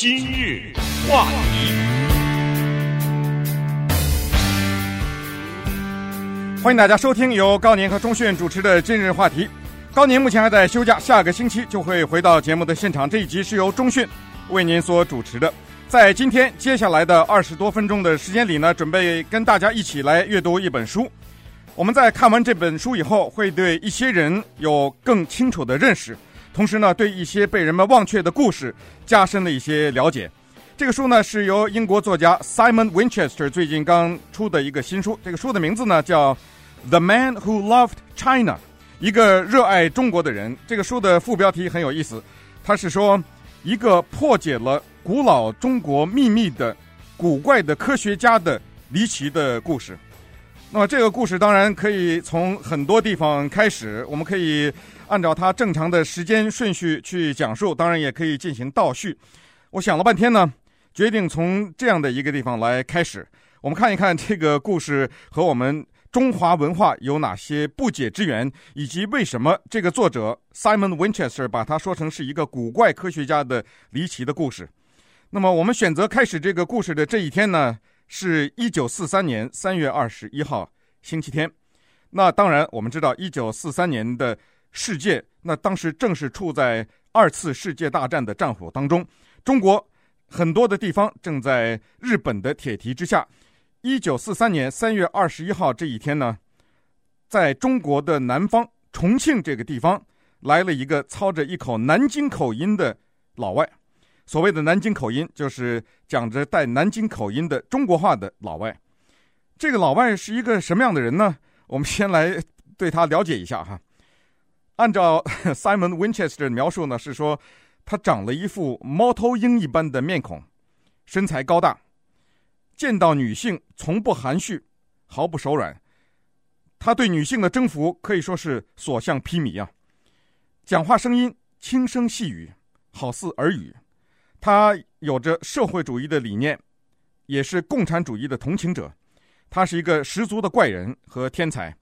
今日话题，欢迎大家收听由高年和钟迅主持的今日话题。高年目前还在休假，下个星期就会回到节目的现场。这一集是由钟迅为您所主持的。在今天接下来的二十多分钟的时间里呢，准备跟大家一起来阅读一本书。我们在看完这本书以后，会对一些人有更清楚的认识。同时呢，对一些被人们忘却的故事加深了一些了解。这个书呢，是由英国作家 Simon Winchester 最近刚出的一个新书。这个书的名字呢叫《The Man Who Loved China》，一个热爱中国的人。这个书的副标题很有意思，它是说一个破解了古老中国秘密的古怪的科学家的离奇的故事。那么这个故事当然可以从很多地方开始，我们可以。按照它正常的时间顺序去讲述，当然也可以进行倒叙。我想了半天呢，决定从这样的一个地方来开始。我们看一看这个故事和我们中华文化有哪些不解之缘，以及为什么这个作者 Simon Winchester 把它说成是一个古怪科学家的离奇的故事。那么，我们选择开始这个故事的这一天呢，是一九四三年三月二十一号，星期天。那当然，我们知道一九四三年的。世界那当时正是处在二次世界大战的战火当中，中国很多的地方正在日本的铁蹄之下。一九四三年三月二十一号这一天呢，在中国的南方重庆这个地方来了一个操着一口南京口音的老外。所谓的南京口音，就是讲着带南京口音的中国话的老外。这个老外是一个什么样的人呢？我们先来对他了解一下哈。按照 Simon Winchester 的描述呢，是说他长了一副猫头鹰一般的面孔，身材高大，见到女性从不含蓄，毫不手软。他对女性的征服可以说是所向披靡啊！讲话声音轻声细语，好似耳语。他有着社会主义的理念，也是共产主义的同情者。他是一个十足的怪人和天才。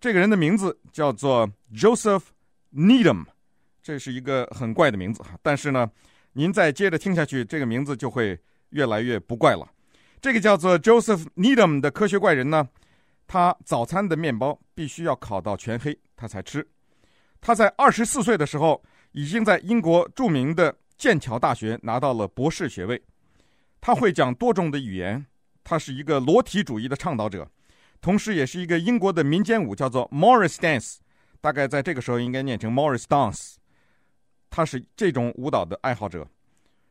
这个人的名字叫做 Joseph Needham，这是一个很怪的名字哈。但是呢，您再接着听下去，这个名字就会越来越不怪了。这个叫做 Joseph Needham 的科学怪人呢，他早餐的面包必须要烤到全黑，他才吃。他在二十四岁的时候，已经在英国著名的剑桥大学拿到了博士学位。他会讲多种的语言，他是一个裸体主义的倡导者。同时，也是一个英国的民间舞，叫做 Morris Dance，大概在这个时候应该念成 Morris Dance。他是这种舞蹈的爱好者，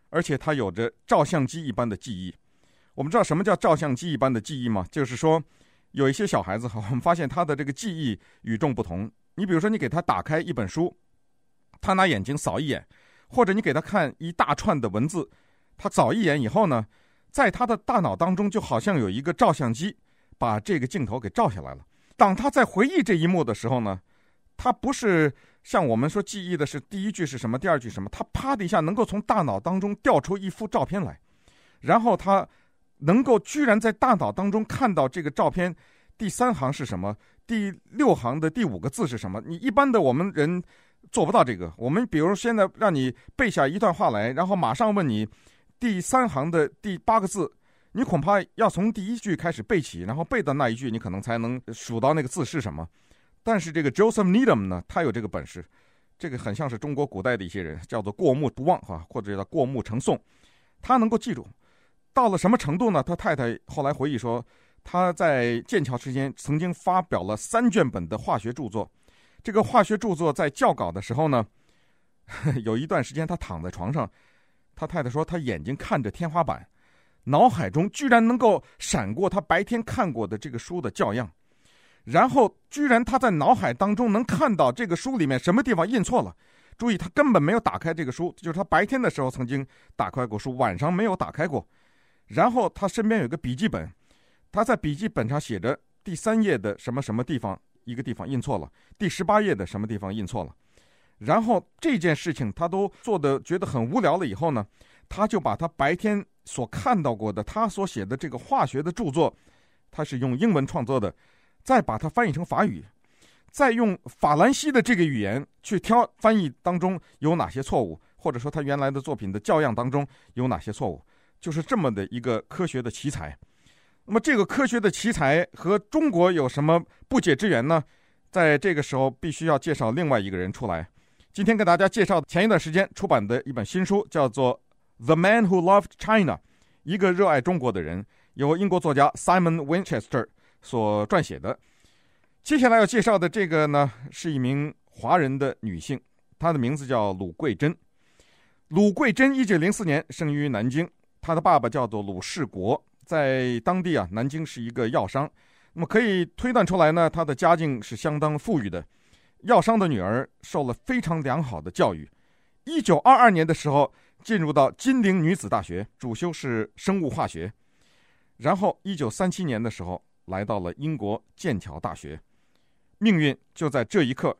而且他有着照相机一般的记忆。我们知道什么叫照相机一般的记忆吗？就是说，有一些小孩子，我们发现他的这个记忆与众不同。你比如说，你给他打开一本书，他拿眼睛扫一眼，或者你给他看一大串的文字，他扫一眼以后呢，在他的大脑当中就好像有一个照相机。把这个镜头给照下来了。当他在回忆这一幕的时候呢，他不是像我们说记忆的是第一句是什么，第二句什么，他啪的一下能够从大脑当中调出一幅照片来，然后他能够居然在大脑当中看到这个照片第三行是什么，第六行的第五个字是什么。你一般的我们人做不到这个。我们比如现在让你背下一段话来，然后马上问你第三行的第八个字。你恐怕要从第一句开始背起，然后背到那一句，你可能才能数到那个字是什么。但是这个 Joseph Needham 呢，他有这个本事，这个很像是中国古代的一些人，叫做过目不忘哈，或者叫过目成诵。他能够记住，到了什么程度呢？他太太后来回忆说，他在剑桥期间曾经发表了三卷本的化学著作。这个化学著作在校稿的时候呢，有一段时间他躺在床上，他太太说他眼睛看着天花板。脑海中居然能够闪过他白天看过的这个书的校样，然后居然他在脑海当中能看到这个书里面什么地方印错了。注意，他根本没有打开这个书，就是他白天的时候曾经打开过书，晚上没有打开过。然后他身边有个笔记本，他在笔记本上写着第三页的什么什么地方一个地方印错了，第十八页的什么地方印错了。然后这件事情他都做得觉得很无聊了以后呢，他就把他白天。所看到过的，他所写的这个化学的著作，他是用英文创作的，再把它翻译成法语，再用法兰西的这个语言去挑翻译当中有哪些错误，或者说他原来的作品的教养当中有哪些错误？就是这么的一个科学的奇才。那么这个科学的奇才和中国有什么不解之缘呢？在这个时候，必须要介绍另外一个人出来。今天给大家介绍前一段时间出版的一本新书，叫做《The Man Who Loved China》，一个热爱中国的人，由英国作家 Simon Winchester 所撰写的。接下来要介绍的这个呢，是一名华人的女性，她的名字叫鲁桂珍。鲁桂珍一九零四年生于南京，她的爸爸叫做鲁世国，在当地啊，南京是一个药商。那么可以推断出来呢，她的家境是相当富裕的。药商的女儿受了非常良好的教育。一九二二年的时候，进入到金陵女子大学，主修是生物化学。然后一九三七年的时候，来到了英国剑桥大学。命运就在这一刻，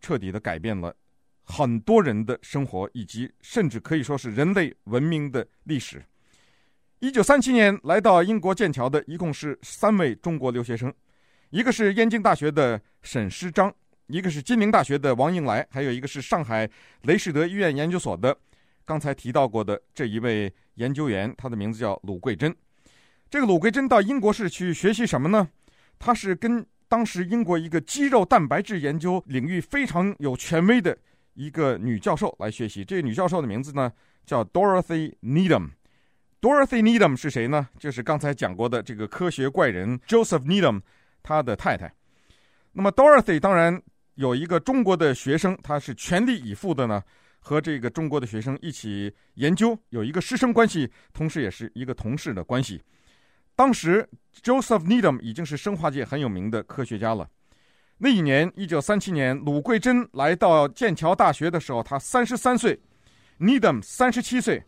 彻底的改变了很多人的生活，以及甚至可以说是人类文明的历史。一九三七年来到英国剑桥的一共是三位中国留学生，一个是燕京大学的沈师章，一个是金陵大学的王应来，还有一个是上海雷士德医院研究所的刚才提到过的这一位研究员，他的名字叫鲁桂珍。这个鲁桂珍到英国是去学习什么呢？他是跟当时英国一个肌肉蛋白质研究领域非常有权威的一个女教授来学习。这个女教授的名字呢叫 Dorothy Needham。Dorothy Needham 是谁呢？就是刚才讲过的这个科学怪人 Joseph Needham，他的太太。那么 Dorothy 当然有一个中国的学生，他是全力以赴的呢，和这个中国的学生一起研究，有一个师生关系，同时也是一个同事的关系。当时 Joseph Needham 已经是生化界很有名的科学家了。那一年，一九三七年，鲁桂珍来到剑桥大学的时候，他三十三岁，Needham 三十七岁。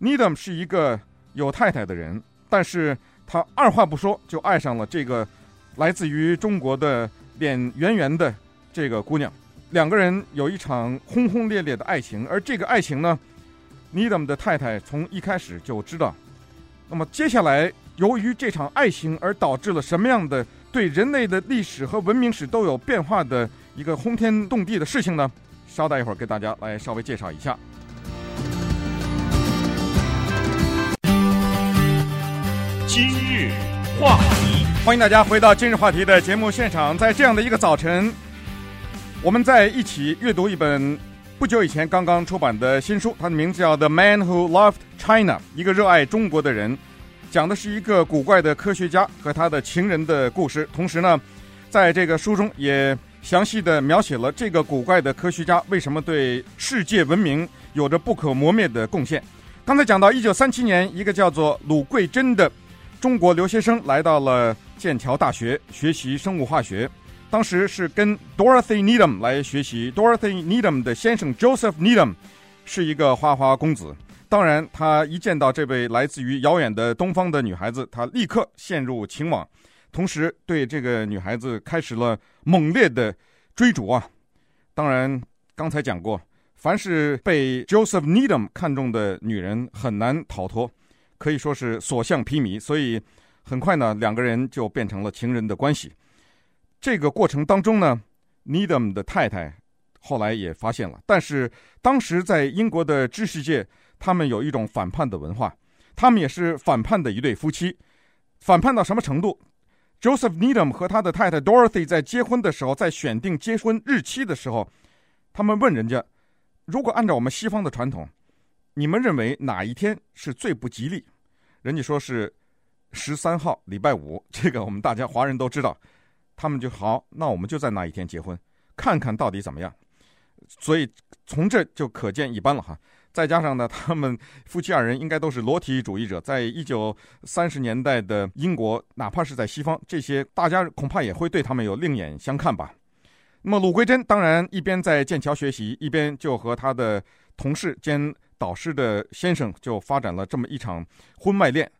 Needham 是一个有太太的人，但是他二话不说就爱上了这个来自于中国的脸圆圆的这个姑娘，两个人有一场轰轰烈烈的爱情，而这个爱情呢，Needham 的太太从一开始就知道。那么接下来，由于这场爱情而导致了什么样的对人类的历史和文明史都有变化的一个轰天动地的事情呢？稍待一会儿，给大家来稍微介绍一下。今日话题，欢迎大家回到今日话题的节目现场。在这样的一个早晨，我们在一起阅读一本不久以前刚刚出版的新书，它的名字叫《The Man Who Loved China》，一个热爱中国的人，讲的是一个古怪的科学家和他的情人的故事。同时呢，在这个书中也详细的描写了这个古怪的科学家为什么对世界文明有着不可磨灭的贡献。刚才讲到，一九三七年，一个叫做鲁桂珍的。中国留学生来到了剑桥大学学习生物化学，当时是跟 Dorothy Needham 来学习。Dorothy Needham 的先生 Joseph Needham 是一个花花公子，当然他一见到这位来自于遥远的东方的女孩子，他立刻陷入情网，同时对这个女孩子开始了猛烈的追逐啊！当然，刚才讲过，凡是被 Joseph Needham 看中的女人很难逃脱。可以说是所向披靡，所以很快呢，两个人就变成了情人的关系。这个过程当中呢，Needham 的太太后来也发现了，但是当时在英国的知识界，他们有一种反叛的文化，他们也是反叛的一对夫妻。反叛到什么程度？Joseph Needham 和他的太太 Dorothy 在结婚的时候，在选定结婚日期的时候，他们问人家：如果按照我们西方的传统，你们认为哪一天是最不吉利？人家说是十三号礼拜五，这个我们大家华人都知道。他们就好，那我们就在那一天结婚，看看到底怎么样。所以从这就可见一斑了哈。再加上呢，他们夫妻二人应该都是裸体主义者，在一九三十年代的英国，哪怕是在西方，这些大家恐怕也会对他们有另眼相看吧。那么鲁桂珍当然一边在剑桥学习，一边就和他的同事兼导师的先生就发展了这么一场婚外恋，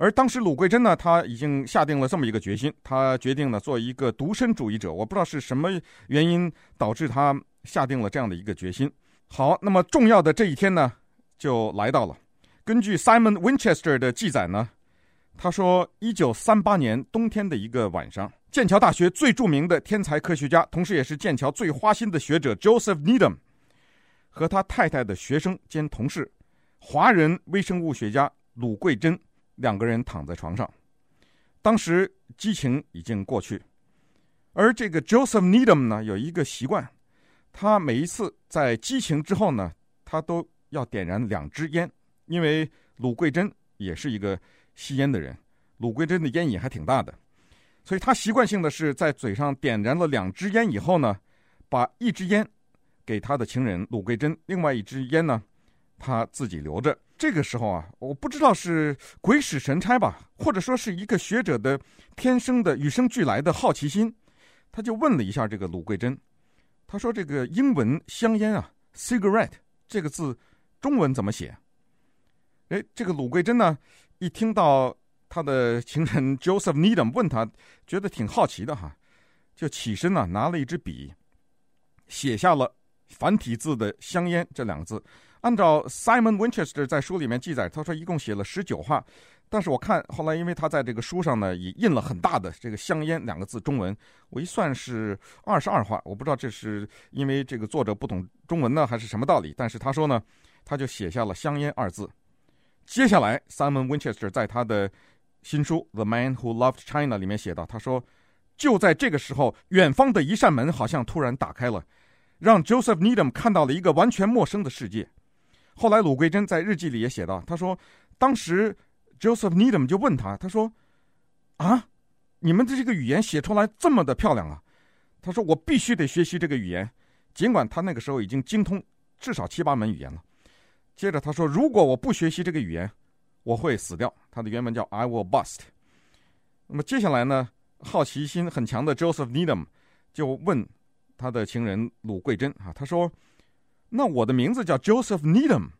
而当时鲁桂珍呢，他已经下定了这么一个决心，他决定呢做一个独身主义者。我不知道是什么原因导致他下定了这样的一个决心。好，那么重要的这一天呢，就来到了。根据 Simon Winchester 的记载呢，他说，一九三八年冬天的一个晚上，剑桥大学最著名的天才科学家，同时也是剑桥最花心的学者 Joseph Needham。和他太太的学生兼同事，华人微生物学家鲁桂珍两个人躺在床上。当时激情已经过去，而这个 Joseph Needham 呢，有一个习惯，他每一次在激情之后呢，他都要点燃两支烟，因为鲁桂珍也是一个吸烟的人，鲁桂珍的烟瘾还挺大的，所以他习惯性的是在嘴上点燃了两支烟以后呢，把一支烟给他的情人鲁桂珍，另外一支烟呢，他自己留着。这个时候啊，我不知道是鬼使神差吧，或者说是一个学者的天生的与生俱来的好奇心，他就问了一下这个鲁桂珍，他说：“这个英文香烟啊，cigarette 这个字，中文怎么写？”哎，这个鲁桂珍呢，一听到他的情人 Joseph Needham 问他，觉得挺好奇的哈，就起身呢，拿了一支笔，写下了繁体字的“香烟”这两个字。按照 Simon Winchester 在书里面记载，他说一共写了十九画，但是我看后来，因为他在这个书上呢，也印了很大的这个“香烟”两个字中文，我一算是二十二画。我不知道这是因为这个作者不懂中文呢，还是什么道理。但是他说呢，他就写下了“香烟”二字。接下来，Simon Winchester 在他的新书《The Man Who Loved China》里面写道，他说，就在这个时候，远方的一扇门好像突然打开了，让 Joseph Needham 看到了一个完全陌生的世界。后来，鲁桂珍在日记里也写到，他说：“当时 Joseph Needham 就问他，他说：‘啊，你们的这个语言写出来这么的漂亮啊？’他说：‘我必须得学习这个语言，尽管他那个时候已经精通至少七八门语言了。’接着他说：‘如果我不学习这个语言，我会死掉。’他的原文叫 ‘I will bust’。那么接下来呢，好奇心很强的 Joseph Needham 就问他的情人鲁桂珍啊，他说。”那我的名字叫 Joseph Needham，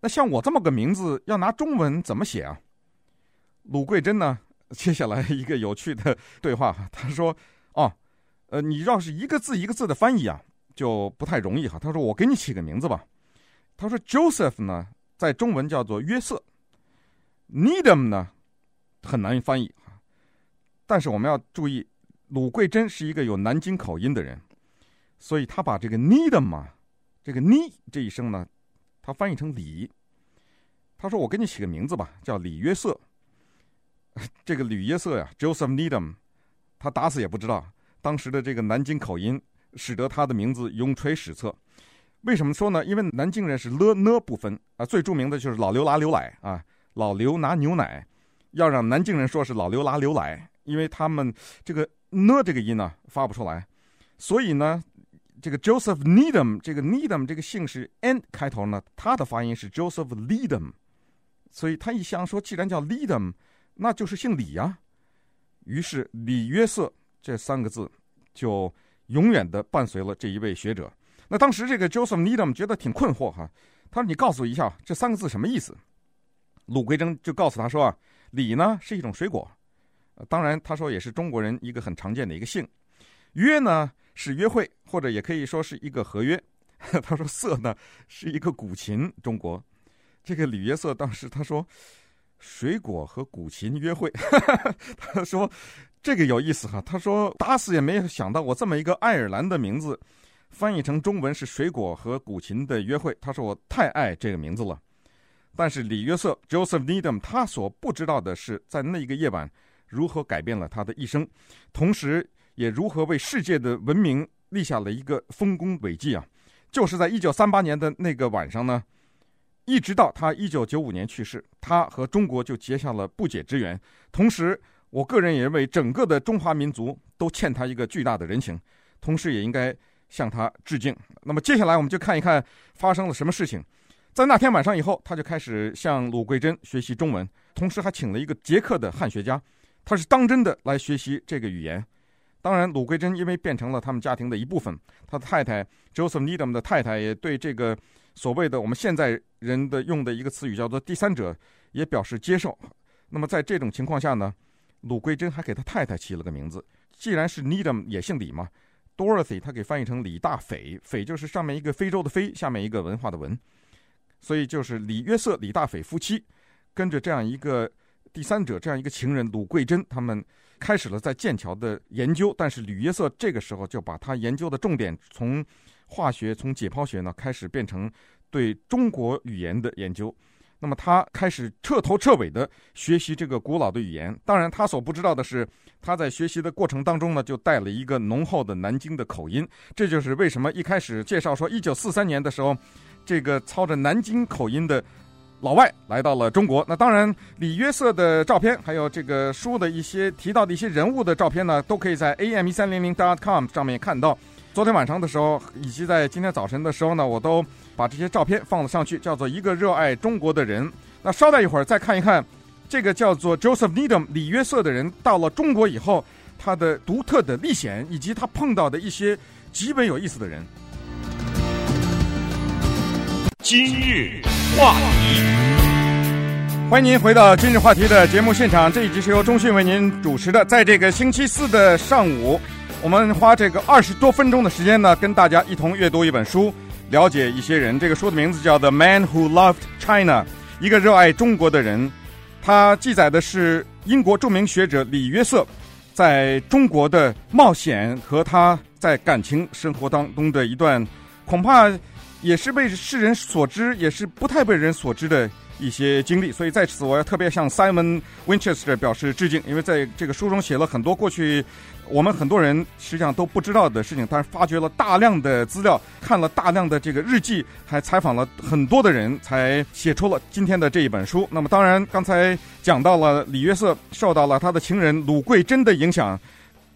那像我这么个名字，要拿中文怎么写啊？鲁桂珍呢？接下来一个有趣的对话，他说：“哦，呃，你要是一个字一个字的翻译啊，就不太容易哈。”他说：“我给你起个名字吧。”他说：“Joseph 呢，在中文叫做约瑟，Needham 呢，很难翻译哈。但是我们要注意，鲁桂珍是一个有南京口音的人，所以他把这个 Needham 嘛。这个“尼”这一声呢，他翻译成“李”。他说：“我给你起个名字吧，叫李约瑟。”这个李约瑟呀，Joseph Needham，他打死也不知道当时的这个南京口音，使得他的名字永垂史册。为什么说呢？因为南京人是了呢不分啊。最著名的就是老刘拿牛奶啊，老刘拿牛奶，要让南京人说是老刘拿牛奶，因为他们这个“呢”这个音呢发不出来，所以呢。这个 Joseph Needham，这个 Needham 这个姓氏 N 开头呢，他的发音是 Joseph Leedham，所以他一想说，既然叫 Leedham，那就是姓李呀。于是李约瑟这三个字就永远的伴随了这一位学者。那当时这个 Joseph Needham 觉得挺困惑哈，他说：“你告诉我一下这三个字什么意思？”鲁桂珍就告诉他说：“啊，李呢是一种水果，当然他说也是中国人一个很常见的一个姓。约呢。”是约会，或者也可以说是一个合约。他说：“色呢是一个古琴，中国这个李约瑟当时他说，水果和古琴约会。他说这个有意思哈。他说打死也没有想到我这么一个爱尔兰的名字，翻译成中文是水果和古琴的约会。他说我太爱这个名字了。但是李约瑟 Joseph Needham 他所不知道的是，在那一个夜晚如何改变了他的一生，同时。也如何为世界的文明立下了一个丰功伟绩啊！就是在一九三八年的那个晚上呢，一直到他一九九五年去世，他和中国就结下了不解之缘。同时，我个人也认为，整个的中华民族都欠他一个巨大的人情，同时也应该向他致敬。那么，接下来我们就看一看发生了什么事情。在那天晚上以后，他就开始向鲁桂珍学习中文，同时还请了一个捷克的汉学家，他是当真的来学习这个语言。当然，鲁桂珍因为变成了他们家庭的一部分，他的太太 Joseph Needham 的太太也对这个所谓的我们现在人的用的一个词语叫做“第三者”也表示接受。那么在这种情况下呢，鲁桂珍还给他太太起了个名字，既然是 Needham 也姓李嘛，Dorothy 他给翻译成李大斐，斐就是上面一个非洲的非，下面一个文化的文，所以就是李约瑟、李大斐夫妻跟着这样一个第三者，这样一个情人鲁桂珍他们。开始了在剑桥的研究，但是吕约瑟这个时候就把他研究的重点从化学，从解剖学呢开始变成对中国语言的研究。那么他开始彻头彻尾的学习这个古老的语言。当然，他所不知道的是，他在学习的过程当中呢，就带了一个浓厚的南京的口音。这就是为什么一开始介绍说，一九四三年的时候，这个操着南京口音的老外来到了中国。那当然，李约瑟的照片，还有这个书的一些提到的一些人物的照片呢，都可以在 am 一三零零 dot com 上面看到。昨天晚上的时候，以及在今天早晨的时候呢，我都把这些照片放了上去，叫做一个热爱中国的人。那稍待一会儿再看一看，这个叫做 Joseph Needham 李约瑟的人到了中国以后，他的独特的历险，以及他碰到的一些极为有意思的人。今日话题，欢迎您回到今日话题的节目现场。这一集是由中讯为您主持的，在这个星期四的上午。我们花这个二十多分钟的时间呢，跟大家一同阅读一本书，了解一些人。这个书的名字叫《The Man Who Loved China》，一个热爱中国的人。他记载的是英国著名学者李约瑟在中国的冒险和他在感情生活当中的一段，恐怕也是被世人所知，也是不太被人所知的一些经历。所以在此，我要特别向 Simon Winchester 表示致敬，因为在这个书中写了很多过去。我们很多人实际上都不知道的事情，但是发掘了大量的资料，看了大量的这个日记，还采访了很多的人，才写出了今天的这一本书。那么，当然刚才讲到了李约瑟受到了他的情人鲁桂珍的影响，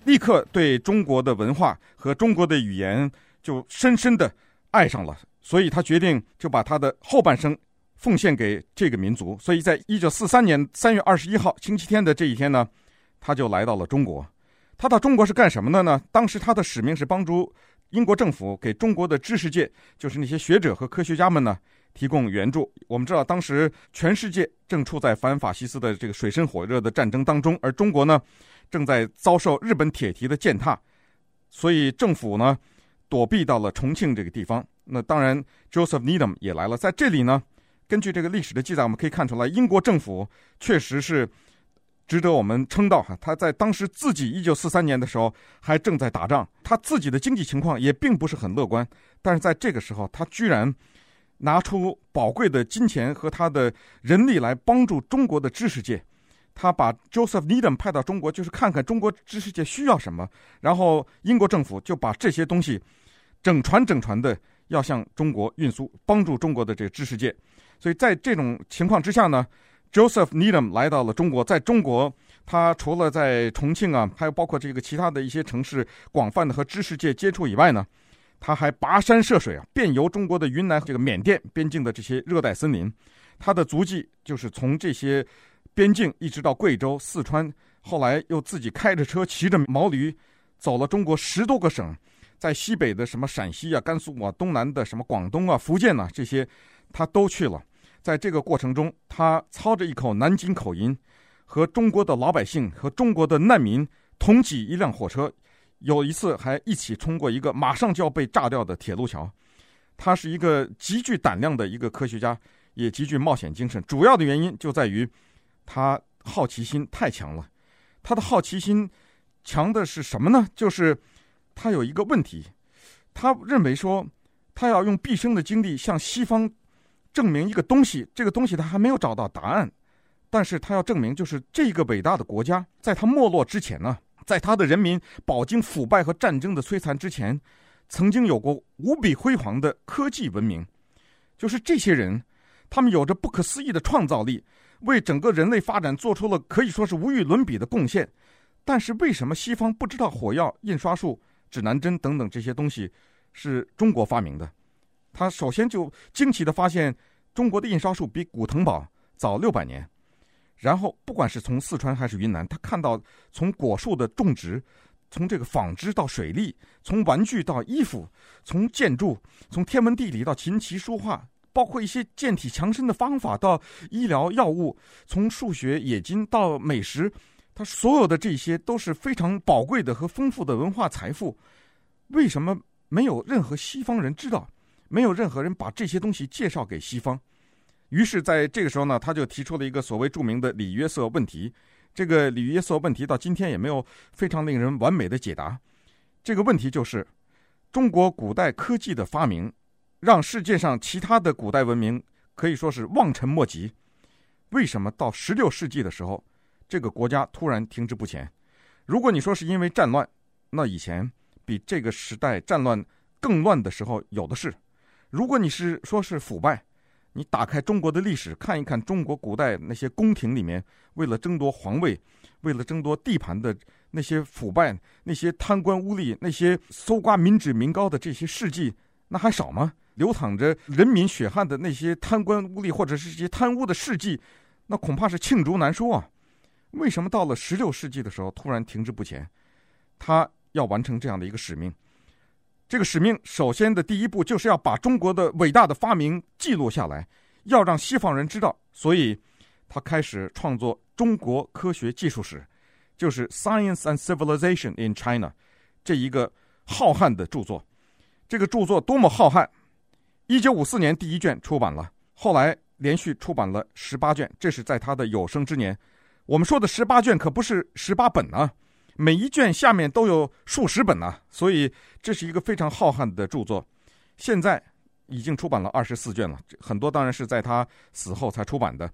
立刻对中国的文化和中国的语言就深深的爱上了，所以他决定就把他的后半生奉献给这个民族。所以在一九四三年三月二十一号星期天的这一天呢，他就来到了中国。他到中国是干什么的呢？当时他的使命是帮助英国政府给中国的知识界，就是那些学者和科学家们呢，提供援助。我们知道，当时全世界正处在反法西斯的这个水深火热的战争当中，而中国呢，正在遭受日本铁蹄的践踏，所以政府呢，躲避到了重庆这个地方。那当然，Joseph Needham 也来了。在这里呢，根据这个历史的记载，我们可以看出来，英国政府确实是。值得我们称道哈，他在当时自己一九四三年的时候还正在打仗，他自己的经济情况也并不是很乐观，但是在这个时候，他居然拿出宝贵的金钱和他的人力来帮助中国的知识界。他把 Joseph Needham 派到中国，就是看看中国知识界需要什么，然后英国政府就把这些东西整船整船的要向中国运输，帮助中国的这个知识界。所以在这种情况之下呢。Joseph Needham 来到了中国，在中国，他除了在重庆啊，还有包括这个其他的一些城市，广泛的和知识界接触以外呢，他还跋山涉水啊，遍游中国的云南这个缅甸边境的这些热带森林，他的足迹就是从这些边境一直到贵州、四川，后来又自己开着车，骑着毛驴，走了中国十多个省，在西北的什么陕西啊、甘肃啊，东南的什么广东啊、福建呐、这些他都去了。在这个过程中，他操着一口南京口音，和中国的老百姓和中国的难民同挤一辆火车，有一次还一起冲过一个马上就要被炸掉的铁路桥。他是一个极具胆量的一个科学家，也极具冒险精神。主要的原因就在于他好奇心太强了。他的好奇心强的是什么呢？就是他有一个问题，他认为说他要用毕生的精力向西方。证明一个东西，这个东西他还没有找到答案，但是他要证明，就是这个伟大的国家，在他没落之前呢，在他的人民饱经腐败和战争的摧残之前，曾经有过无比辉煌的科技文明，就是这些人，他们有着不可思议的创造力，为整个人类发展做出了可以说是无与伦比的贡献。但是为什么西方不知道火药、印刷术、指南针等等这些东西是中国发明的？他首先就惊奇地发现，中国的印刷术比古腾堡早六百年。然后，不管是从四川还是云南，他看到从果树的种植，从这个纺织到水利，从玩具到衣服，从建筑，从天文地理到琴棋书画，包括一些健体强身的方法到医疗药物，从数学冶金到美食，他所有的这些都是非常宝贵的和丰富的文化财富。为什么没有任何西方人知道？没有任何人把这些东西介绍给西方，于是在这个时候呢，他就提出了一个所谓著名的李约瑟问题。这个李约瑟问题到今天也没有非常令人完美的解答。这个问题就是，中国古代科技的发明，让世界上其他的古代文明可以说是望尘莫及。为什么到十六世纪的时候，这个国家突然停滞不前？如果你说是因为战乱，那以前比这个时代战乱更乱的时候有的是。如果你是说是腐败，你打开中国的历史看一看，中国古代那些宫廷里面为了争夺皇位、为了争夺地盘的那些腐败、那些贪官污吏、那些搜刮民脂民膏的这些事迹，那还少吗？流淌着人民血汗的那些贪官污吏或者是这些贪污的事迹，那恐怕是罄竹难书啊！为什么到了十六世纪的时候突然停滞不前？他要完成这样的一个使命。这个使命首先的第一步就是要把中国的伟大的发明记录下来，要让西方人知道。所以，他开始创作《中国科学技术史》，就是《Science and Civilization in China》这一个浩瀚的著作。这个著作多么浩瀚！一九五四年第一卷出版了，后来连续出版了十八卷，这是在他的有生之年。我们说的十八卷可不是十八本啊。每一卷下面都有数十本呢、啊，所以这是一个非常浩瀚的著作。现在已经出版了二十四卷了，很多当然是在他死后才出版的，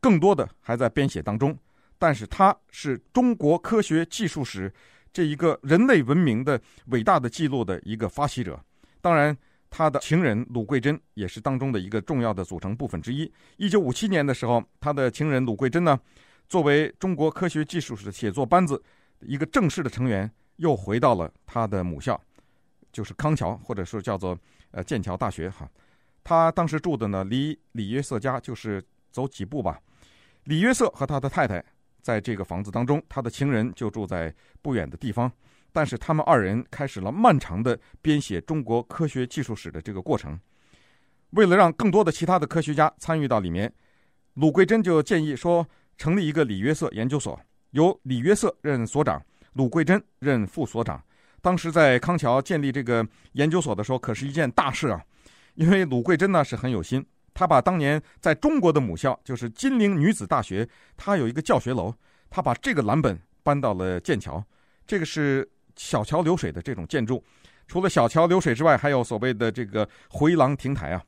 更多的还在编写当中。但是他是中国科学技术史这一个人类文明的伟大的记录的一个发起者。当然，他的情人鲁桂珍也是当中的一个重要的组成部分之一。一九五七年的时候，他的情人鲁桂珍呢，作为中国科学技术史的写作班子。一个正式的成员又回到了他的母校，就是康桥，或者说叫做呃剑桥大学哈。他当时住的呢，离李约瑟家就是走几步吧。李约瑟和他的太太在这个房子当中，他的情人就住在不远的地方。但是他们二人开始了漫长的编写中国科学技术史的这个过程。为了让更多的其他的科学家参与到里面，鲁桂珍就建议说，成立一个李约瑟研究所。由李约瑟任所长，鲁桂珍任副所长。当时在康桥建立这个研究所的时候，可是一件大事啊！因为鲁桂珍呢是很有心，他把当年在中国的母校，就是金陵女子大学，他有一个教学楼，他把这个蓝本搬到了剑桥。这个是小桥流水的这种建筑，除了小桥流水之外，还有所谓的这个回廊亭台啊。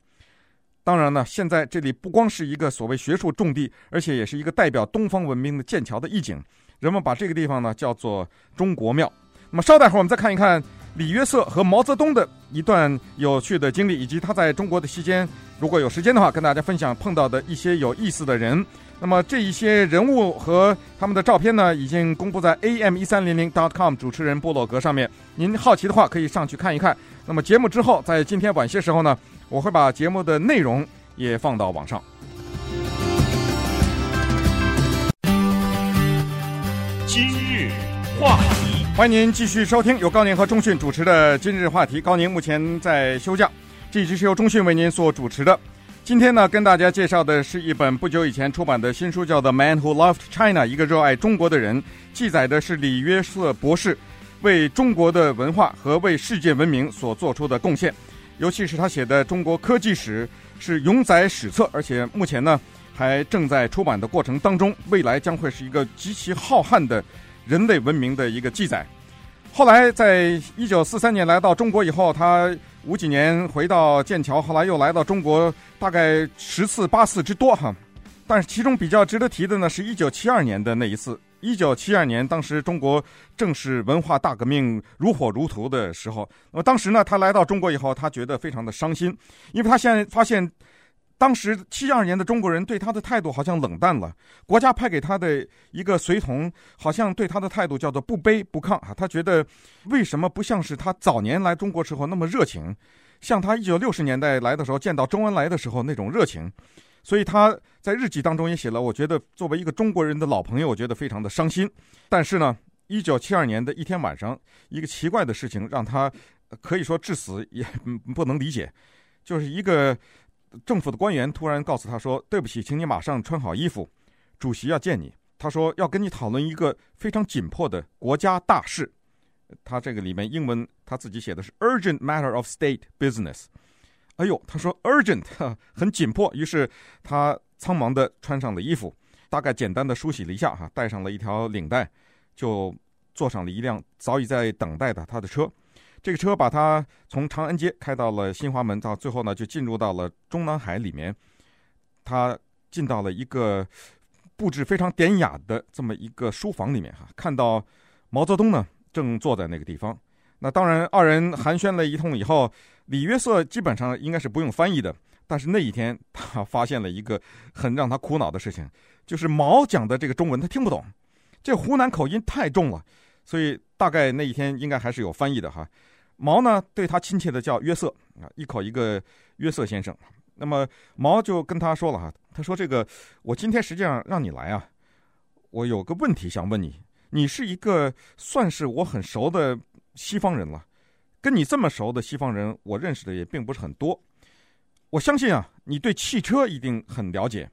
当然呢，现在这里不光是一个所谓学术重地，而且也是一个代表东方文明的剑桥的意境。人们把这个地方呢叫做中国庙。那么稍待会儿，我们再看一看李约瑟和毛泽东的一段有趣的经历，以及他在中国的期间，如果有时间的话，跟大家分享碰到的一些有意思的人。那么这一些人物和他们的照片呢，已经公布在 am 一三零零 dot com 主持人部落格上面。您好奇的话，可以上去看一看。那么节目之后，在今天晚些时候呢，我会把节目的内容也放到网上。今日话题，欢迎您继续收听由高宁和中讯主持的《今日话题》。高宁目前在休假，这一集是由中讯为您所主持的。今天呢，跟大家介绍的是一本不久以前出版的新书，叫做《The Man Who Loved China》，一个热爱中国的人，记载的是李约瑟博士为中国的文化和为世界文明所做出的贡献。尤其是他写的中国科技史是永载史册，而且目前呢还正在出版的过程当中，未来将会是一个极其浩瀚的人类文明的一个记载。后来在一九四三年来到中国以后，他五几年回到剑桥，后来又来到中国大概十次八次之多哈。但是其中比较值得提的呢，是一九七二年的那一次。一九七二年，当时中国正是文化大革命如火如荼的时候。那么当时呢，他来到中国以后，他觉得非常的伤心，因为他现在发现，当时七二年的中国人对他的态度好像冷淡了。国家派给他的一个随从，好像对他的态度叫做不卑不亢啊。他觉得为什么不像是他早年来中国时候那么热情，像他一九六十年代来的时候见到周恩来的时候那种热情。所以他在日记当中也写了，我觉得作为一个中国人的老朋友，我觉得非常的伤心。但是呢，一九七二年的一天晚上，一个奇怪的事情让他可以说至死也不能理解，就是一个政府的官员突然告诉他说：“对不起，请你马上穿好衣服，主席要见你。”他说要跟你讨论一个非常紧迫的国家大事。他这个里面英文他自己写的是 “urgent matter of state business”。哎呦，他说 urgent 很紧迫，于是他苍忙地穿上了衣服，大概简单的梳洗了一下哈，带上了一条领带，就坐上了一辆早已在等待的他的车。这个车把他从长安街开到了新华门，到最后呢，就进入到了中南海里面。他进到了一个布置非常典雅的这么一个书房里面哈，看到毛泽东呢正坐在那个地方。那当然，二人寒暄了一通以后，李约瑟基本上应该是不用翻译的。但是那一天，他发现了一个很让他苦恼的事情，就是毛讲的这个中文他听不懂，这湖南口音太重了，所以大概那一天应该还是有翻译的哈。毛呢对他亲切的叫约瑟啊，一口一个约瑟先生。那么毛就跟他说了哈，他说这个我今天实际上让你来啊，我有个问题想问你，你是一个算是我很熟的西方人了，跟你这么熟的西方人，我认识的也并不是很多。我相信啊，你对汽车一定很了解，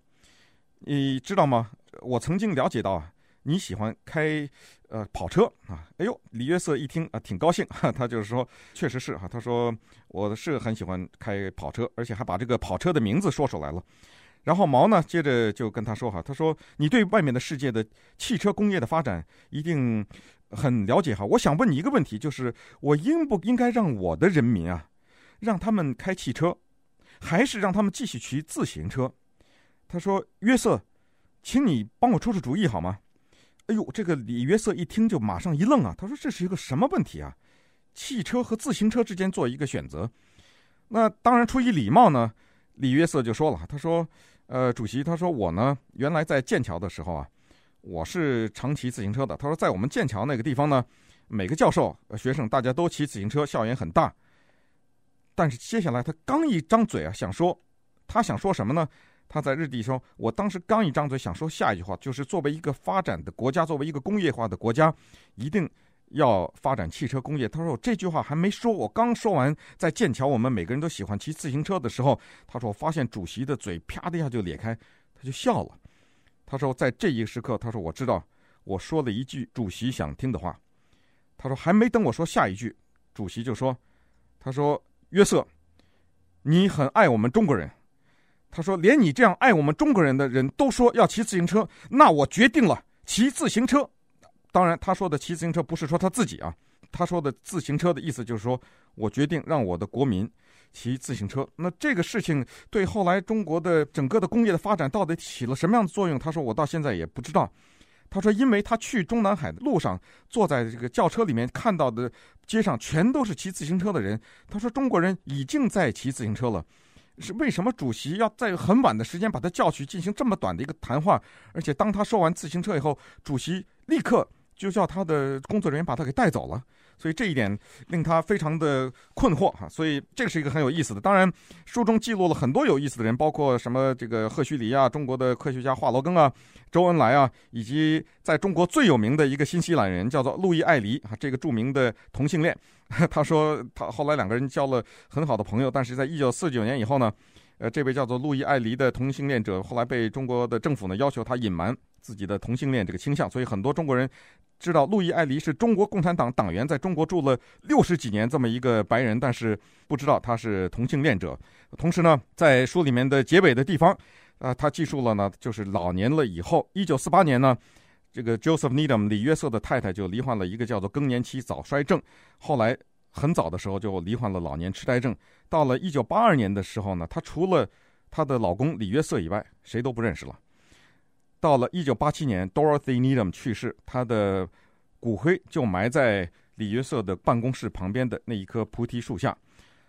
你知道吗？我曾经了解到啊，你喜欢开呃跑车啊。哎呦，李约瑟一听啊，挺高兴，他就是说，确实是哈，他说我是很喜欢开跑车，而且还把这个跑车的名字说出来了。然后毛呢，接着就跟他说哈，他说你对外面的世界的汽车工业的发展一定很了解哈。我想问你一个问题，就是我应不应该让我的人民啊，让他们开汽车？还是让他们继续骑自行车。他说：“约瑟，请你帮我出出主意好吗？”哎呦，这个李约瑟一听就马上一愣啊！他说：“这是一个什么问题啊？汽车和自行车之间做一个选择？”那当然出于礼貌呢，李约瑟就说了：“他说，呃，主席，他说我呢，原来在剑桥的时候啊，我是常骑自行车的。他说，在我们剑桥那个地方呢，每个教授、学生大家都骑自行车，校园很大。”但是接下来他刚一张嘴啊，想说，他想说什么呢？他在日地说，我当时刚一张嘴想说下一句话，就是作为一个发展的国家，作为一个工业化的国家，一定要发展汽车工业。他说这句话还没说，我刚说完，在剑桥我们每个人都喜欢骑自行车的时候，他说我发现主席的嘴啪的一下就裂开，他就笑了。他说在这一时刻，他说我知道我说了一句主席想听的话。他说还没等我说下一句，主席就说，他说。约瑟，你很爱我们中国人。他说：“连你这样爱我们中国人的人都说要骑自行车，那我决定了骑自行车。”当然，他说的骑自行车不是说他自己啊，他说的自行车的意思就是说我决定让我的国民骑自行车。那这个事情对后来中国的整个的工业的发展到底起了什么样的作用？他说：“我到现在也不知道。”他说：“因为他去中南海的路上，坐在这个轿车里面，看到的街上全都是骑自行车的人。他说中国人已经在骑自行车了，是为什么主席要在很晚的时间把他叫去进行这么短的一个谈话？而且当他说完自行车以后，主席立刻就叫他的工作人员把他给带走了。”所以这一点令他非常的困惑哈，所以这个是一个很有意思的。当然，书中记录了很多有意思的人，包括什么这个赫胥黎啊，中国的科学家华罗庚啊，周恩来啊，以及在中国最有名的一个新西兰人叫做路易艾黎啊，这个著名的同性恋。他说他后来两个人交了很好的朋友，但是在一九四九年以后呢，呃，这位叫做路易艾黎的同性恋者后来被中国的政府呢要求他隐瞒自己的同性恋这个倾向，所以很多中国人。知道路易艾黎是中国共产党党员，在中国住了六十几年这么一个白人，但是不知道他是同性恋者。同时呢，在书里面的结尾的地方，啊，他记述了呢，就是老年了以后，一九四八年呢，这个 Joseph Needham 李约瑟的太太就罹患了一个叫做更年期早衰症，后来很早的时候就罹患了老年痴呆症。到了一九八二年的时候呢，她除了她的老公李约瑟以外，谁都不认识了。到了一九八七年，Dorothy Needham 去世，她的骨灰就埋在李约瑟的办公室旁边的那一棵菩提树下。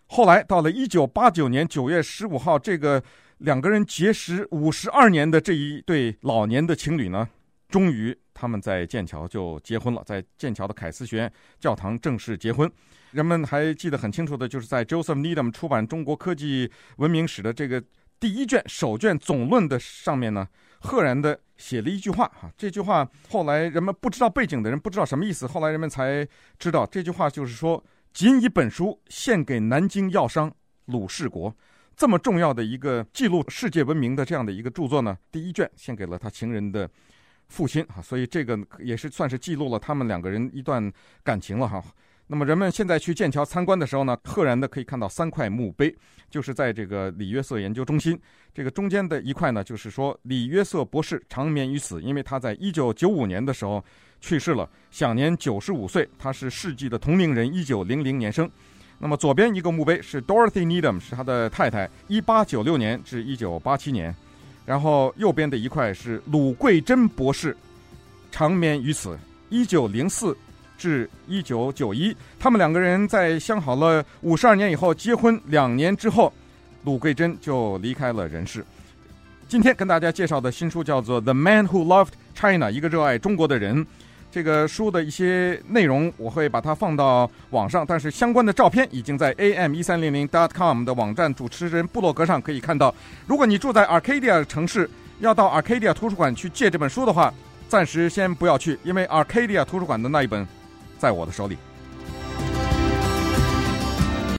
后来到了一九八九年九月十五号，这个两个人结识五十二年的这一对老年的情侣呢，终于他们在剑桥就结婚了，在剑桥的凯斯学院教堂正式结婚。人们还记得很清楚的，就是在 Joseph Needham 出版《中国科技文明史》的这个第一卷首卷总论的上面呢。赫然的写了一句话哈，这句话后来人们不知道背景的人不知道什么意思，后来人们才知道这句话就是说，仅以本书献给南京药商鲁世国，这么重要的一个记录世界文明的这样的一个著作呢，第一卷献给了他情人的父亲啊，所以这个也是算是记录了他们两个人一段感情了哈。那么人们现在去剑桥参观的时候呢，赫然的可以看到三块墓碑，就是在这个李约瑟研究中心。这个中间的一块呢，就是说李约瑟博士长眠于此，因为他在一九九五年的时候去世了，享年九十五岁。他是世纪的同龄人，一九零零年生。那么左边一个墓碑是 Dorothy Needham，是他的太太，一八九六年至一九八七年。然后右边的一块是鲁桂珍博士，长眠于此，一九零四至一九九一。他们两个人在相好了五十二年以后结婚两年之后，鲁桂珍就离开了人世。今天跟大家介绍的新书叫做《The Man Who Loved China》，一个热爱中国的人。这个书的一些内容我会把它放到网上，但是相关的照片已经在 am 一三零零 dot com 的网站主持人部落格上可以看到。如果你住在 Arcadia 城市，要到 Arcadia 图书馆去借这本书的话，暂时先不要去，因为 Arcadia 图书馆的那一本在我的手里。